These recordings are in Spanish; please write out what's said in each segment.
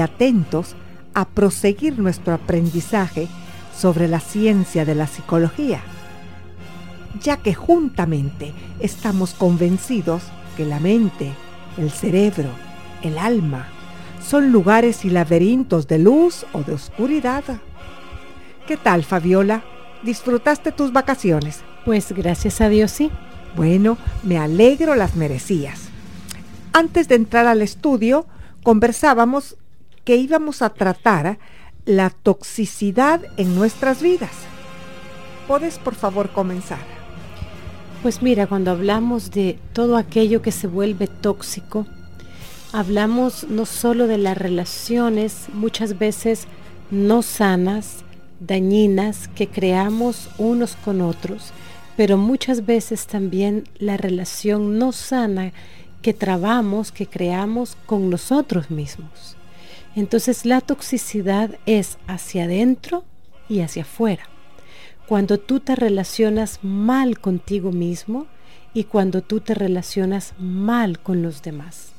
Y atentos a proseguir nuestro aprendizaje sobre la ciencia de la psicología, ya que juntamente estamos convencidos que la mente, el cerebro, el alma, son lugares y laberintos de luz o de oscuridad. ¿Qué tal, Fabiola? ¿Disfrutaste tus vacaciones? Pues gracias a Dios sí. Bueno, me alegro las merecías. Antes de entrar al estudio, conversábamos que íbamos a tratar la toxicidad en nuestras vidas. ¿Puedes, por favor, comenzar? Pues mira, cuando hablamos de todo aquello que se vuelve tóxico, hablamos no solo de las relaciones muchas veces no sanas, dañinas que creamos unos con otros, pero muchas veces también la relación no sana que trabamos, que creamos con nosotros mismos. Entonces la toxicidad es hacia adentro y hacia afuera. Cuando tú te relacionas mal contigo mismo y cuando tú te relacionas mal con los demás.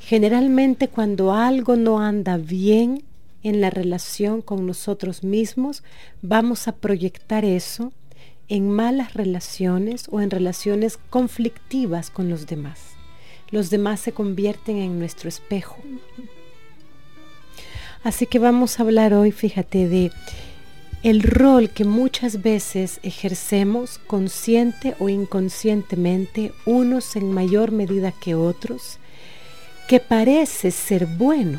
Generalmente cuando algo no anda bien en la relación con nosotros mismos, vamos a proyectar eso en malas relaciones o en relaciones conflictivas con los demás. Los demás se convierten en nuestro espejo. Así que vamos a hablar hoy, fíjate, de el rol que muchas veces ejercemos consciente o inconscientemente, unos en mayor medida que otros, que parece ser bueno,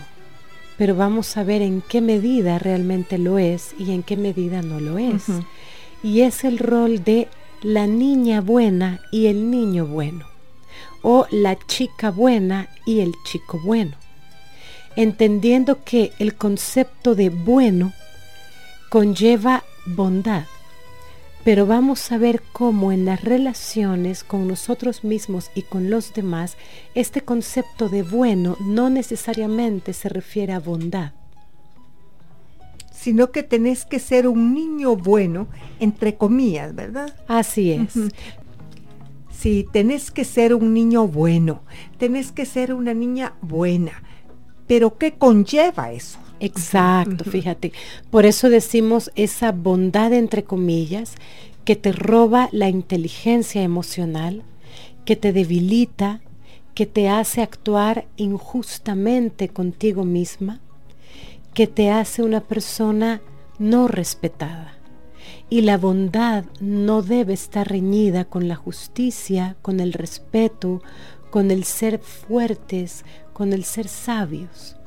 pero vamos a ver en qué medida realmente lo es y en qué medida no lo es. Y es el rol de la niña buena y el niño bueno, o la chica buena y el chico bueno entendiendo que el concepto de bueno conlleva bondad. Pero vamos a ver cómo en las relaciones con nosotros mismos y con los demás, este concepto de bueno no necesariamente se refiere a bondad. Sino que tenés que ser un niño bueno, entre comillas, ¿verdad? Así es. si tenés que ser un niño bueno, tenés que ser una niña buena, pero ¿qué conlleva eso? Exacto, fíjate. Por eso decimos esa bondad entre comillas que te roba la inteligencia emocional, que te debilita, que te hace actuar injustamente contigo misma, que te hace una persona no respetada. Y la bondad no debe estar reñida con la justicia, con el respeto, con el ser fuertes, con el ser sabios.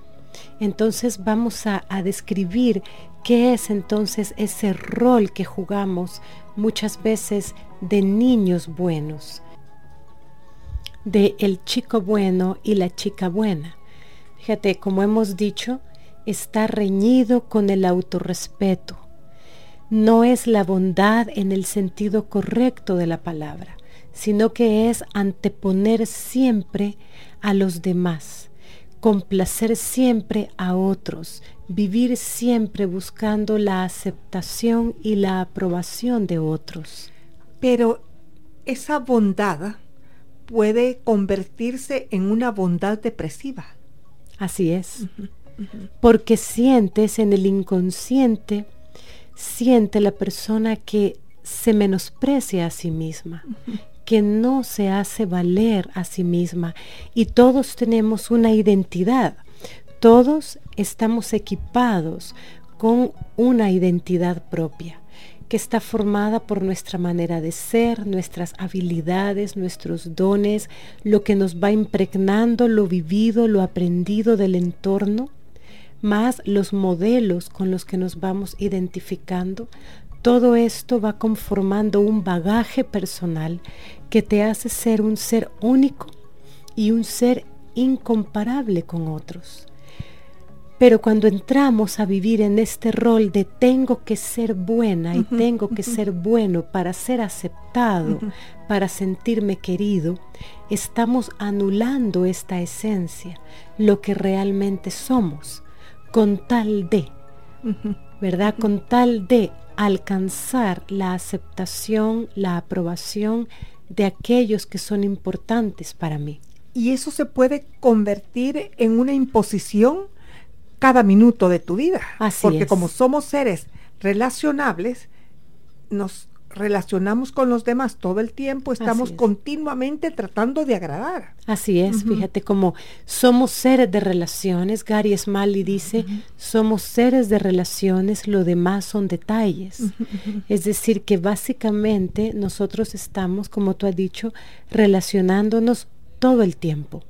Entonces vamos a, describir qué es entonces ese rol que jugamos muchas veces de niños buenos, de el chico bueno y la chica buena. Fíjate, como hemos dicho, está reñido con el autorrespeto. No es la bondad en el sentido correcto de la palabra, sino que es anteponer siempre a los demás, complacer siempre a otros, vivir siempre buscando la aceptación y la aprobación de otros. Pero esa bondad puede convertirse en una bondad depresiva. Así es. Porque sientes en el inconsciente, siente la persona que se menosprecia a sí misma, que no se hace valer a sí misma. Y todos tenemos una identidad. Todos estamos equipados con una identidad propia que está formada por nuestra manera de ser, nuestras habilidades, nuestros dones, lo que nos va impregnando, lo vivido, lo aprendido del entorno, más los modelos con los que nos vamos identificando. Todo esto va conformando un bagaje personal que te hace ser un ser único y un ser incomparable con otros. Pero cuando entramos a vivir en este rol de tengo que ser buena y tengo que ser bueno para ser aceptado, para sentirme querido, estamos anulando esta esencia, lo que realmente somos, con tal de, ¿verdad? Con tal de alcanzar la aceptación, la aprobación de aquellos que son importantes para mí. Y eso se puede convertir en una imposición cada minuto de tu vida. Así Porque como somos seres relacionables, nos relacionamos con los demás todo el tiempo, estamos continuamente tratando de agradar. Así es, fíjate, como somos seres de relaciones, Gary Smalley dice, somos seres de relaciones, lo demás son detalles. Es decir, que básicamente nosotros estamos, como tú has dicho, relacionándonos todo el tiempo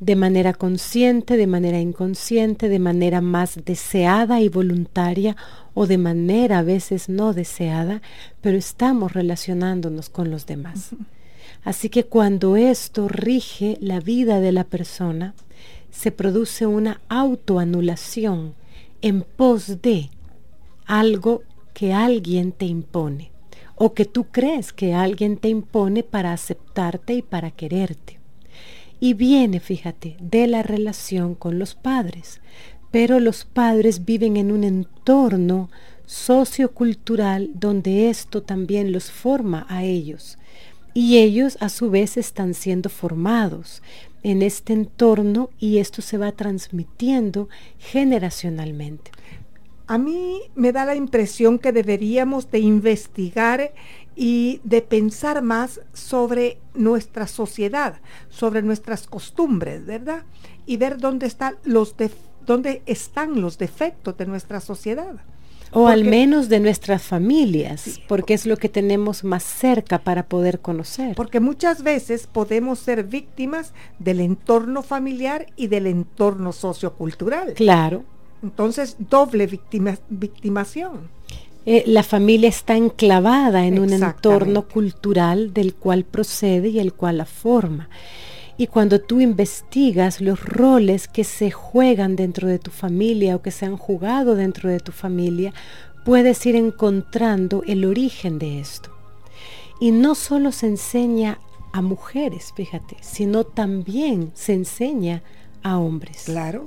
de manera consciente, de manera inconsciente, de manera más deseada y voluntaria o de manera a veces no deseada, pero estamos relacionándonos con los demás. Así que cuando esto rige la vida de la persona, se produce una autoanulación en pos de algo que alguien te impone o que tú crees que alguien te impone para aceptarte y para quererte y viene, fíjate, de la relación con los padres. Pero los padres viven en un entorno sociocultural donde esto también los forma a ellos. Y ellos a su vez están siendo formados en este entorno y esto se va transmitiendo generacionalmente. A mí me da la impresión que deberíamos de investigar y de pensar más sobre nuestra sociedad, sobre nuestras costumbres, ¿verdad? Y ver dónde están los, dónde están los defectos de nuestra sociedad. O al menos de nuestras familias, porque es lo que tenemos más cerca para poder conocer. Porque muchas veces podemos ser víctimas del entorno familiar y del entorno sociocultural. Claro. Entonces, doble victimación. Eh, la familia está enclavada en un entorno cultural del cual procede y el cual la forma. Y cuando tú investigas los roles que se juegan dentro de tu familia o que se han jugado dentro de tu familia, puedes ir encontrando el origen de esto. Y no solo se enseña a mujeres, fíjate, sino también se enseña a hombres. Claro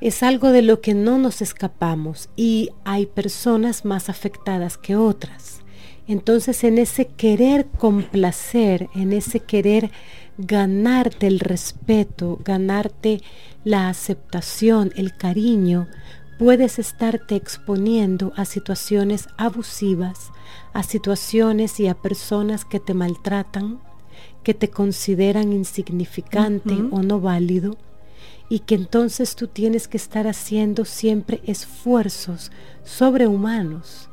es algo de lo que no nos escapamos y hay personas más afectadas que otras. Entonces en ese querer complacer, en ese querer ganarte el respeto, ganarte la aceptación, el cariño, puedes estarte exponiendo a situaciones abusivas, a situaciones y a personas que te maltratan, que te consideran insignificante o no válido, y que entonces tú tienes que estar haciendo siempre esfuerzos sobrehumanos,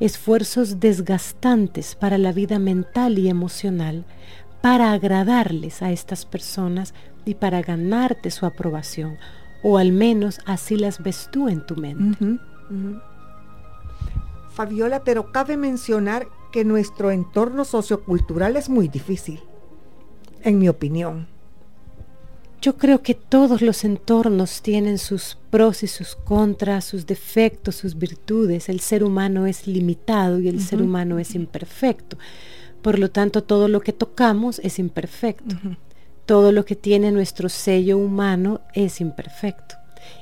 esfuerzos desgastantes para la vida mental y emocional, para agradarles a estas personas y para ganarte su aprobación, o al menos así las ves tú en tu mente. Fabiola, pero cabe mencionar que nuestro entorno sociocultural es muy difícil, en mi opinión. Yo creo que todos los entornos tienen sus pros y sus contras, sus defectos, sus virtudes. El ser humano es limitado y el ser humano es imperfecto. Por lo tanto, todo lo que tocamos es imperfecto. Todo lo que tiene nuestro sello humano es imperfecto.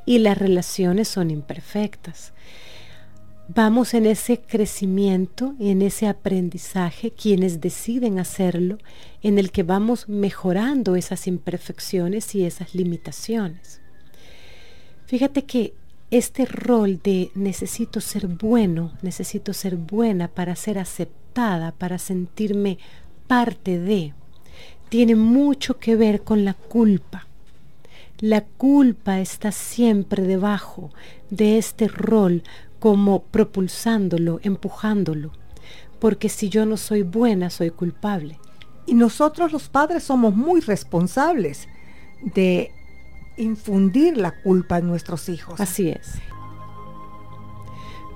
Y las relaciones son imperfectas vamos en ese crecimiento en ese aprendizaje, quienes deciden hacerlo, en el que vamos mejorando esas imperfecciones y esas limitaciones. Fíjate que este rol de necesito ser bueno, necesito ser buena para ser aceptada, para sentirme parte de, tiene mucho que ver con la culpa. La culpa está siempre debajo de este rol como propulsándolo, empujándolo, porque si yo no soy buena, soy culpable. Y nosotros los padres somos muy responsables de infundir la culpa en nuestros hijos. Así es.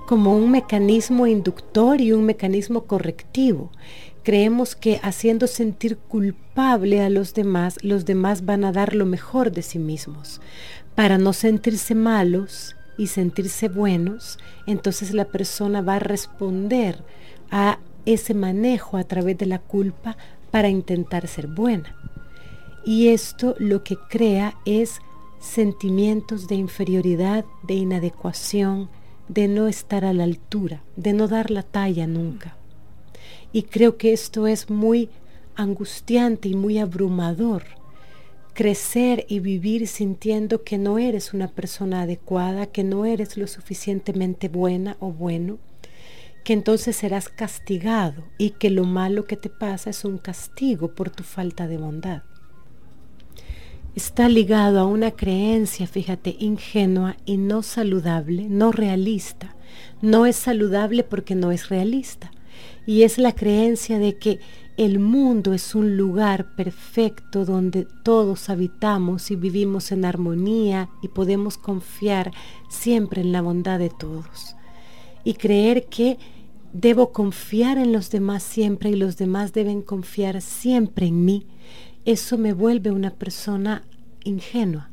Como un mecanismo inductor y un mecanismo correctivo. Creemos que haciendo sentir culpable a los demás, los demás van a dar lo mejor de sí mismos. Para no sentirse malos, y sentirse buenos, entonces la persona va a responder a ese manejo a través de la culpa para intentar ser buena. Y esto lo que crea es sentimientos de inferioridad, de inadecuación, de no estar a la altura, de no dar la talla nunca. Y creo que esto es muy angustiante y muy abrumador crecer y vivir sintiendo que no eres una persona adecuada, que no eres lo suficientemente buena o bueno, que entonces serás castigado y que lo malo que te pasa es un castigo por tu falta de bondad. Está ligado a una creencia, fíjate, ingenua y no saludable, no realista. No es saludable porque no es realista. Y es la creencia de que el mundo es un lugar perfecto donde todos habitamos y vivimos en armonía y podemos confiar siempre en la bondad de todos. Y creer que debo confiar en los demás siempre y los demás deben confiar siempre en mí, eso me vuelve una persona ingenua.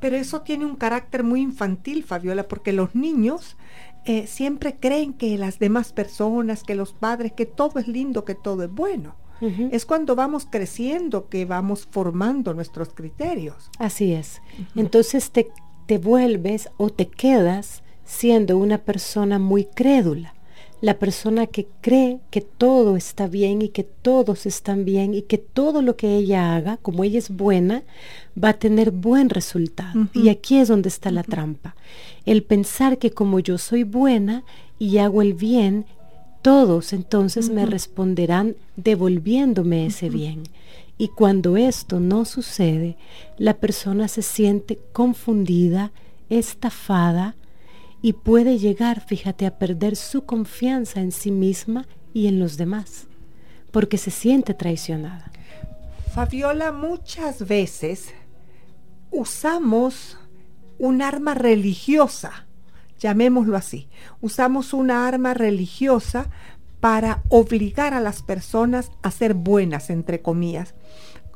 Pero eso tiene un carácter muy infantil, Fabiola, porque los niños eh, siempre creen que las demás personas, que los padres, que todo es lindo, que todo es bueno. Es cuando vamos creciendo que vamos formando nuestros criterios. Así es. Entonces te, te vuelves o te quedas siendo una persona muy crédula la persona que cree que todo está bien y que todos están bien y que todo lo que ella haga, como ella es buena, va a tener buen resultado. Y aquí es donde está la trampa. El pensar que como yo soy buena y hago el bien, todos entonces me responderán devolviéndome ese bien. Y cuando esto no sucede, la persona se siente confundida, estafada, y puede llegar, fíjate, a perder su confianza en sí misma y en los demás, porque se siente traicionada. Fabiola, muchas veces usamos un arma religiosa, llamémoslo así, usamos una arma religiosa para obligar a las personas a ser buenas, entre comillas.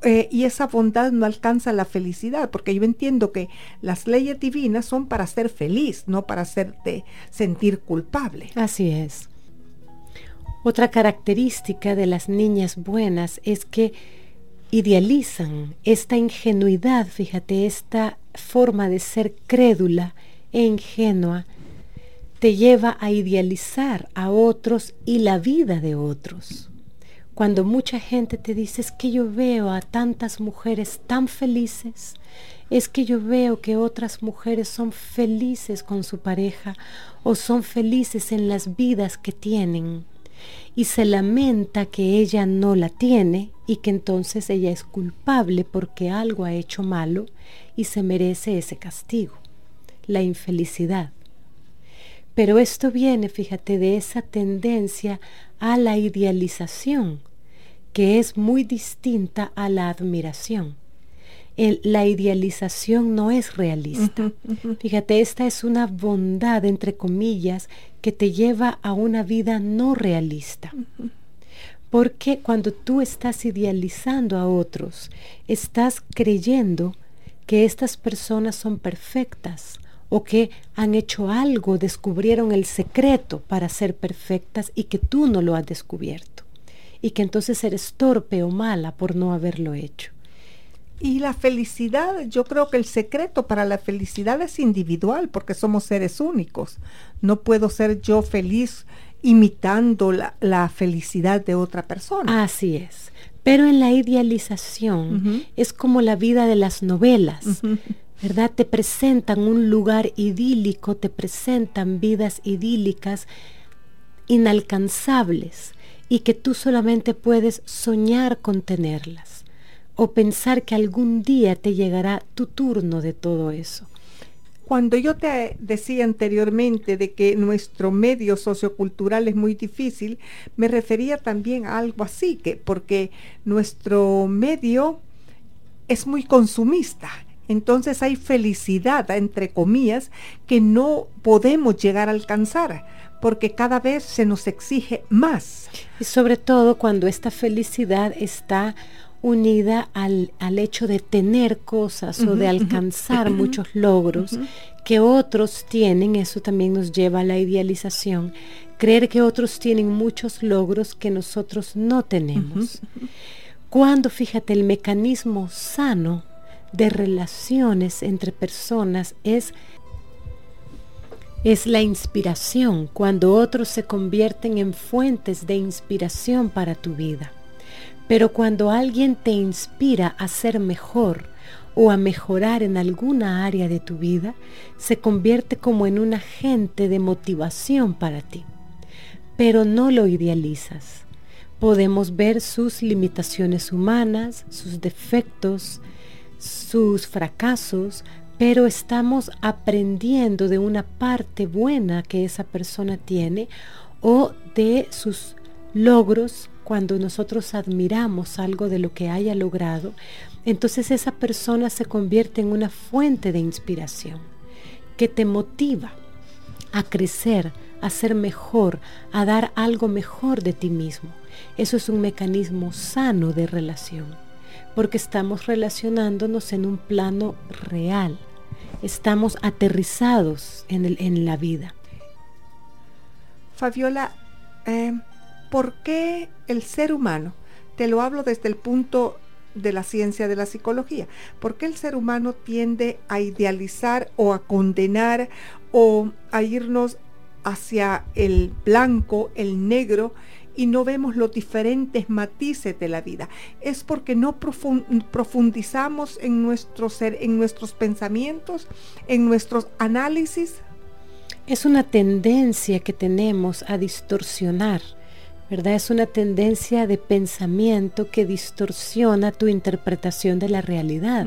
Eh, y esa bondad no alcanza la felicidad, porque yo entiendo que las leyes divinas son para ser feliz, no para hacerte sentir culpable. Así es. Otra característica de las niñas buenas es que idealizan esta ingenuidad, fíjate, esta forma de ser crédula e ingenua, te lleva a idealizar a otros y la vida de otros. Cuando mucha gente te dice es que yo veo a tantas mujeres tan felices, es que yo veo que otras mujeres son felices con su pareja o son felices en las vidas que tienen y se lamenta que ella no la tiene y que entonces ella es culpable porque algo ha hecho malo y se merece ese castigo, la infelicidad. Pero esto viene, fíjate, de esa tendencia a la idealización, que es muy distinta a la admiración la idealización no es realista. Fíjate, esta es una bondad, entre comillas, que te lleva a una vida no realista. Porque cuando tú estás idealizando a otros, estás creyendo que estas personas son perfectas o que han hecho algo, descubrieron el secreto para ser perfectas y que tú no lo has descubierto. Y que entonces eres torpe o mala por no haberlo hecho. Y la felicidad, yo creo que el secreto para la felicidad es individual, porque somos seres únicos. No puedo ser yo feliz imitando la, felicidad de otra persona. Así es. Pero en la idealización es como la vida de las novelas. ¿Verdad? Te presentan un lugar idílico, te presentan vidas idílicas inalcanzables y que tú solamente puedes soñar con tenerlas o pensar que algún día te llegará tu turno de todo eso. Cuando yo te decía anteriormente de que nuestro medio sociocultural es muy difícil, me refería también a algo así, que porque nuestro medio es muy consumista. Entonces hay felicidad, entre comillas, que no podemos llegar a alcanzar, porque cada vez se nos exige más. Y sobre todo cuando esta felicidad está unida al, hecho de tener cosas o de alcanzar muchos logros que otros tienen, eso también nos lleva a la idealización, creer que otros tienen muchos logros que nosotros no tenemos. Cuando, fíjate, el mecanismo sano de relaciones entre personas es es la inspiración, cuando otros se convierten en fuentes de inspiración para tu vida. Pero cuando alguien te inspira a ser mejor o a mejorar en alguna área de tu vida, se convierte como en un agente de motivación para ti. Pero no lo idealizas. Podemos ver sus limitaciones humanas, sus defectos, sus fracasos, pero estamos aprendiendo de una parte buena que esa persona tiene o de sus logros cuando nosotros admiramos algo de lo que haya logrado, entonces esa persona se convierte en una fuente de inspiración que te motiva a crecer, a ser mejor, a dar algo mejor de ti mismo. Eso es un mecanismo sano de relación, porque estamos relacionándonos en un plano real, estamos aterrizados en, el, en la vida. Fabiola, eh, ¿Por qué el ser humano? Te lo hablo desde el punto de la ciencia de la psicología. ¿Por qué el ser humano tiende a idealizar o a condenar o a irnos hacia el blanco, el negro y no vemos los diferentes matices de la vida? Es porque no profundizamos en, nuestro ser, en nuestros pensamientos, en nuestros análisis. Es una tendencia que tenemos a distorsionar ¿verdad? Es una tendencia de pensamiento que distorsiona tu interpretación de la realidad.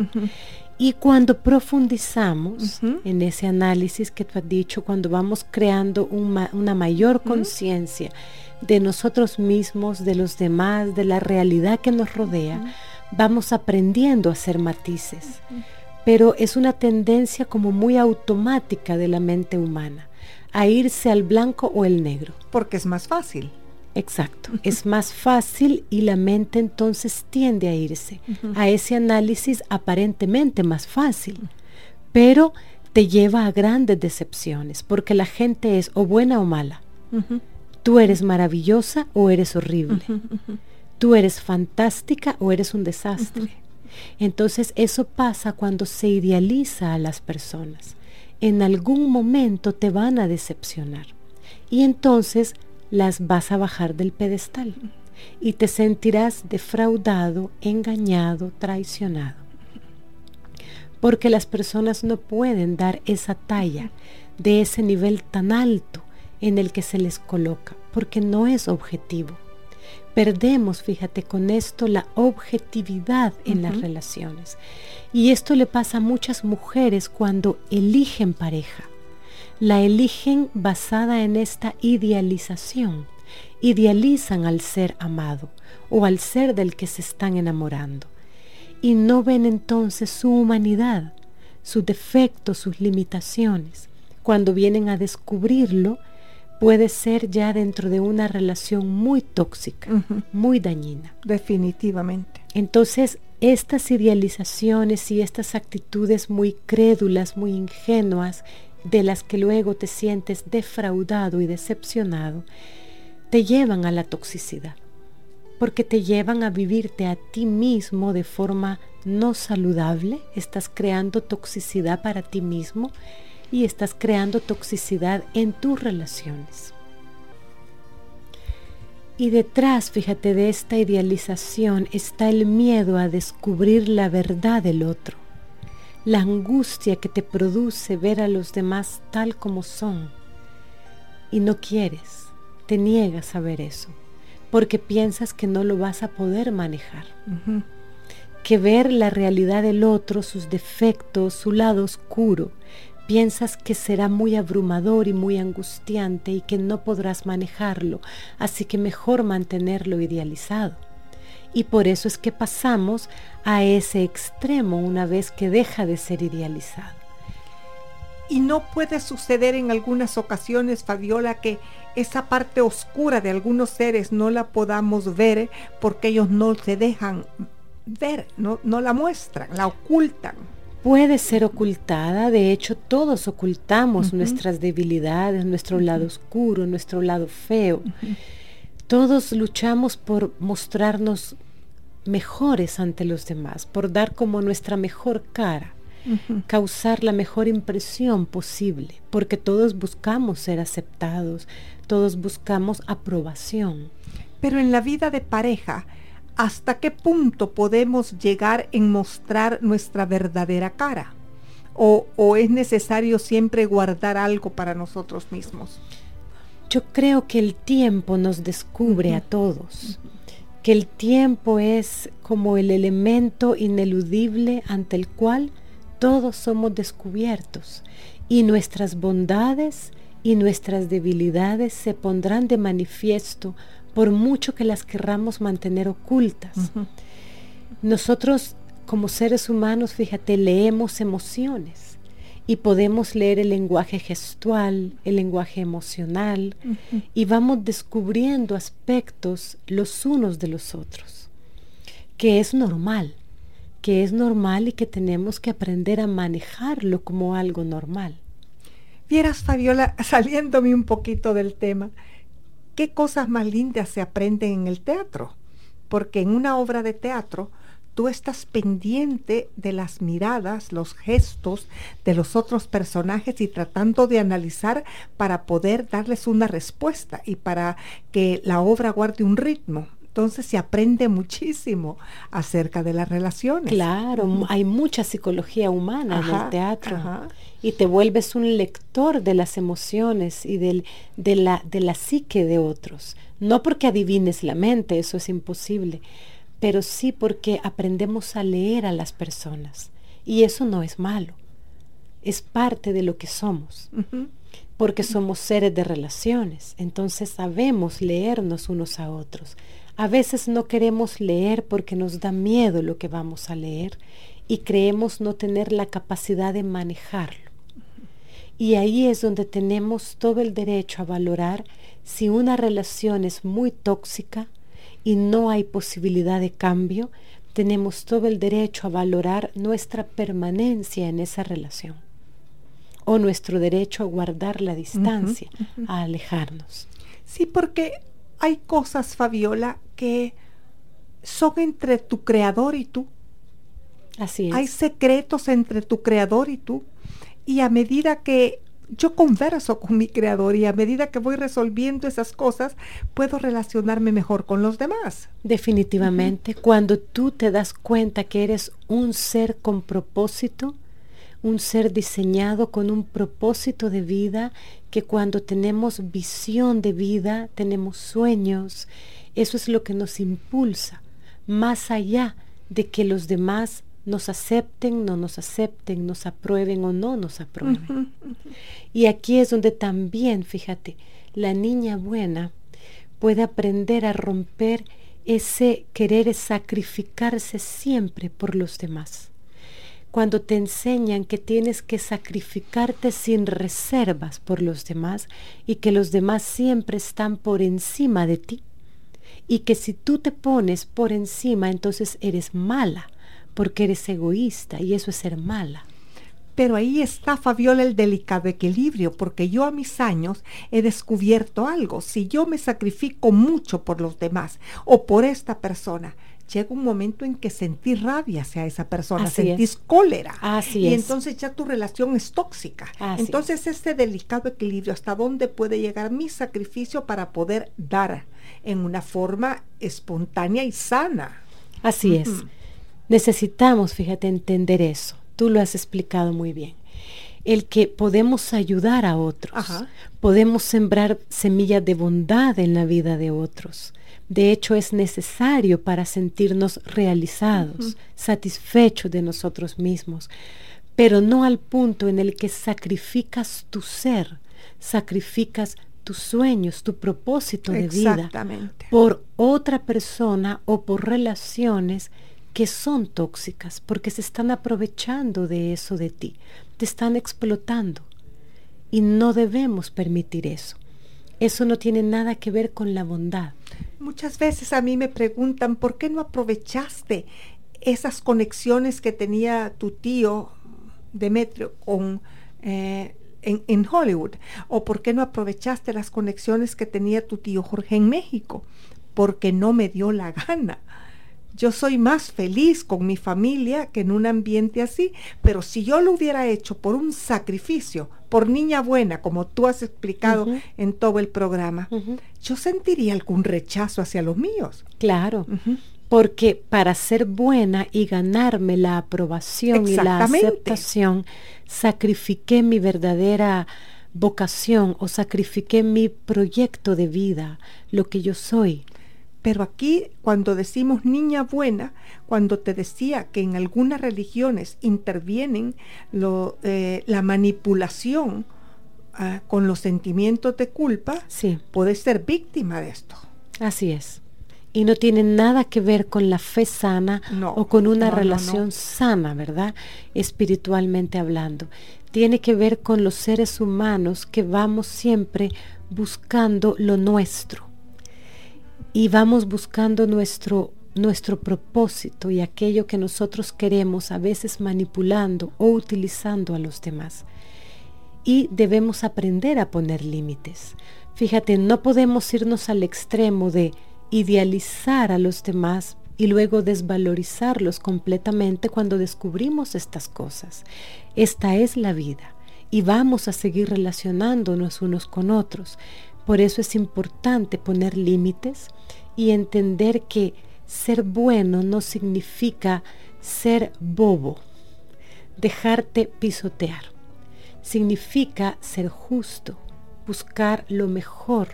Y cuando profundizamos en ese análisis que tú has dicho, cuando vamos creando una mayor conciencia de nosotros mismos, de los demás, de la realidad que nos rodea, vamos aprendiendo a hacer matices. Pero es una tendencia como muy automática de la mente humana, a irse al blanco o el negro. Porque es más fácil. Exacto, es más fácil y la mente entonces tiende a irse a ese análisis aparentemente más fácil, pero te lleva a grandes decepciones porque la gente es o buena o mala. Tú eres maravillosa o eres horrible. Tú eres fantástica o eres un desastre. Entonces eso pasa cuando se idealiza a las personas. en algún momento te van a decepcionar. Y entonces las vas a bajar del pedestal y te sentirás defraudado, engañado, traicionado. Porque las personas no pueden dar esa talla de ese nivel tan alto en el que se les coloca, porque no es objetivo. Perdemos, fíjate, con esto la objetividad en las relaciones. Y esto le pasa a muchas mujeres cuando eligen pareja. La eligen basada en esta idealización. Idealizan al ser amado o al ser del que se están enamorando. Y no ven entonces su humanidad, sus defectos, sus limitaciones. Cuando vienen a descubrirlo, puede ser ya dentro de una relación muy tóxica, muy dañina. Definitivamente. Entonces, estas idealizaciones y estas actitudes muy crédulas, muy ingenuas, de las que luego te sientes defraudado y decepcionado, te llevan a la toxicidad, porque te llevan a vivirte a ti mismo de forma no saludable, estás creando toxicidad para ti mismo y estás creando toxicidad en tus relaciones. Y detrás, fíjate, de esta idealización está el miedo a descubrir la verdad del otro, la angustia que te produce ver a los demás tal como son. Y no quieres, te niegas a ver eso, porque piensas que no lo vas a poder manejar. Que ver la realidad del otro, sus defectos, su lado oscuro, piensas que será muy abrumador y muy angustiante y que no podrás manejarlo, así que mejor mantenerlo idealizado. Y por eso es que pasamos a ese extremo una vez que deja de ser idealizado. Y no puede suceder en algunas ocasiones, Fabiola, que esa parte oscura de algunos seres no la podamos ver porque ellos no se dejan ver, no, no la muestran, la ocultan puede ser ocultada, de hecho todos ocultamos nuestras debilidades, nuestro lado oscuro, nuestro lado feo. Todos luchamos por mostrarnos mejores ante los demás, por dar como nuestra mejor cara, causar la mejor impresión posible, porque todos buscamos ser aceptados, todos buscamos aprobación. Pero en la vida de pareja, ¿hasta qué punto podemos llegar en mostrar nuestra verdadera cara? ¿O, es necesario siempre guardar algo para nosotros mismos? Yo creo que el tiempo nos descubre a todos, que el tiempo es como el elemento ineludible ante el cual todos somos descubiertos y nuestras bondades y nuestras debilidades se pondrán de manifiesto por mucho que las querramos mantener ocultas. Nosotros como seres humanos, fíjate, leemos emociones y podemos leer el lenguaje gestual, el lenguaje emocional y vamos descubriendo aspectos los unos de los otros, que es normal, que es normal y que tenemos que aprender a manejarlo como algo normal. Vieras, Fabiola, saliéndome un poquito del tema, qué cosas más lindas se aprenden en el teatro, porque en una obra de teatro tú estás pendiente de las miradas, los gestos de los otros personajes y tratando de analizar para poder darles una respuesta y para que la obra guarde un ritmo. Entonces se aprende muchísimo acerca de las relaciones. Claro, hay mucha psicología humana en el teatro y te vuelves un lector de las emociones y del, de, la, de la psique de otros. No porque adivines la mente, eso es imposible, pero sí porque aprendemos a leer a las personas. Y eso no es malo, es parte de lo que somos. Porque somos seres de relaciones, entonces sabemos leernos unos a otros. A veces no queremos leer porque nos da miedo lo que vamos a leer y creemos no tener la capacidad de manejarlo. Y ahí es donde tenemos todo el derecho a valorar si una relación es muy tóxica y no hay posibilidad de cambio, tenemos todo el derecho a valorar nuestra permanencia en esa relación o nuestro derecho a guardar la distancia, a alejarnos. Sí, porque hay cosas, Fabiola, que son entre tu creador y tú. Así es. Hay secretos entre tu creador y tú. Y a medida que yo converso con mi creador y a medida que voy resolviendo esas cosas, puedo relacionarme mejor con los demás. Definitivamente, cuando tú te das cuenta que eres un ser con propósito, un ser diseñado con un propósito de vida, que cuando tenemos visión de vida, tenemos sueños, eso es lo que nos impulsa, más allá de que los demás nos acepten, no nos acepten, nos aprueben o no nos aprueben. Y aquí es donde también, fíjate, la niña buena puede aprender a romper ese querer sacrificarse siempre por los demás. Cuando te enseñan que tienes que sacrificarte sin reservas por los demás y que los demás siempre están por encima de ti y que si tú te pones por encima entonces eres mala porque eres egoísta y eso es ser mala. Pero ahí está, Fabiola, el delicado equilibrio, porque yo a mis años he descubierto algo. Si yo me sacrifico mucho por los demás o por esta persona, llega un momento en que sentí rabia hacia esa persona, sentís cólera. Así y entonces ya tu relación es tóxica. entonces este delicado equilibrio, ¿hasta dónde puede llegar mi sacrificio para poder dar en una forma espontánea y sana? Así es. Necesitamos, fíjate, entender eso. Tú lo has explicado muy bien. El que podemos ayudar a otros, podemos sembrar semillas de bondad en la vida de otros. De hecho, es necesario para sentirnos realizados, satisfechos de nosotros mismos, pero no al punto en el que sacrificas tu ser, sacrificas tus sueños, tu propósito de vida por otra persona o por relaciones que son tóxicas porque se están aprovechando de eso de ti, te están explotando y no debemos permitir eso. Eso no tiene nada que ver con la bondad. Muchas veces a mí me preguntan, ¿por qué no aprovechaste esas conexiones que tenía tu tío Demetrio eh, en, en, Hollywood? ¿O por qué no aprovechaste las conexiones que tenía tu tío Jorge en México? Porque no me dio la gana. Yo soy más feliz con mi familia que en un ambiente así, pero si yo lo hubiera hecho por un sacrificio, por niña buena, como tú has explicado en todo el programa, yo sentiría algún rechazo hacia los míos. Claro. Porque para ser buena y ganarme la aprobación y la aceptación, sacrifiqué mi verdadera vocación o sacrifiqué mi proyecto de vida, lo que yo soy. Pero aquí, cuando decimos niña buena, cuando te decía que en algunas religiones intervienen lo, eh, la manipulación ah, con los sentimientos de culpa, sí. puedes ser víctima de esto. Así es. Y no tiene nada que ver con la fe sana o con una relación sana, ¿verdad? Espiritualmente hablando. Tiene que ver con los seres humanos que vamos siempre buscando lo nuestro y vamos buscando nuestro, nuestro propósito y aquello que nosotros queremos, a veces manipulando o utilizando a los demás. Y debemos aprender a poner límites. Fíjate, no podemos irnos al extremo de idealizar a los demás y luego desvalorizarlos completamente cuando descubrimos estas cosas. Esta es la vida y vamos a seguir relacionándonos unos con otros, por eso es importante poner límites y entender que ser bueno no significa ser bobo, dejarte pisotear. Significa ser justo, buscar lo mejor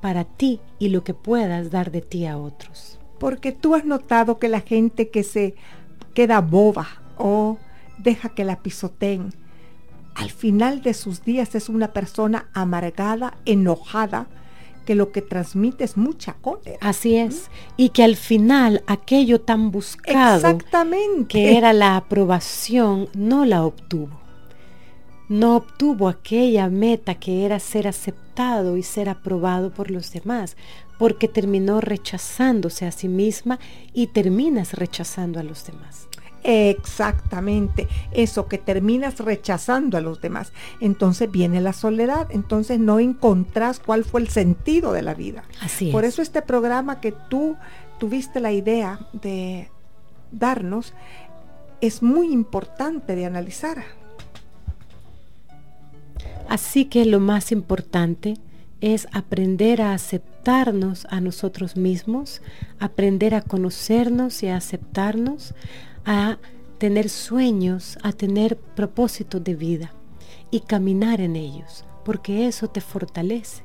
para ti y lo que puedas dar de ti a otros. Porque tú has notado que la gente que se queda boba o deja que la pisoteen, al final de sus días es una persona amargada, enojada, que lo que transmite es mucha cólera. Así es. Y que al final aquello tan buscado Exactamente. que era la aprobación no la obtuvo. No obtuvo aquella meta que era ser aceptado y ser aprobado por los demás, porque terminó rechazándose a sí misma y terminas rechazando a los demás. Exactamente, eso que terminas rechazando a los demás. Entonces viene la soledad, entonces no encontrás cuál fue el sentido de la vida. Así Por eso este programa que tú tuviste la idea de darnos es muy importante de analizar. Así que lo más importante es aprender a aceptarnos a nosotros mismos, aprender a conocernos y a aceptarnos, a tener sueños, a tener propósitos de vida y caminar en ellos, porque eso te fortalece.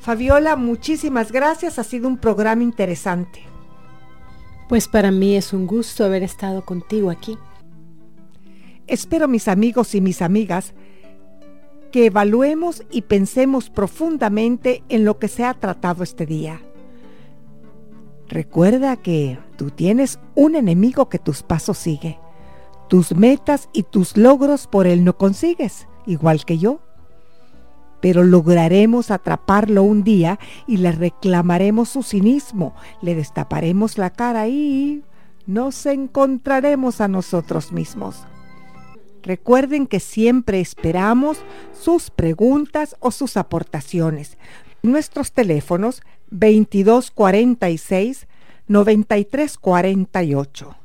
Fabiola, muchísimas gracias, ha sido un programa interesante. Pues para mí es un gusto haber estado contigo aquí. Espero mis amigos y mis amigas que evaluemos y pensemos profundamente en lo que se ha tratado este día. Recuerda que tú tienes un enemigo que tus pasos sigue. Tus metas y tus logros por él no consigues, igual que yo. Pero lograremos atraparlo un día y le reclamaremos su cinismo, le destaparemos la cara y nos encontraremos a nosotros mismos. Recuerden que siempre esperamos sus preguntas o sus aportaciones. Nuestros teléfonos 2246 9348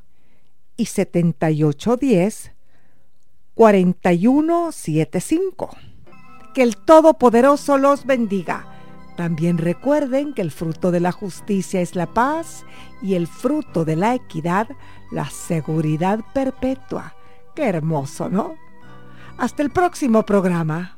y 7810 4175. Que el Todopoderoso los bendiga. También recuerden que el fruto de la justicia es la paz y el fruto de la equidad la seguridad perpetua. Qué hermoso, ¿no? Hasta el próximo programa.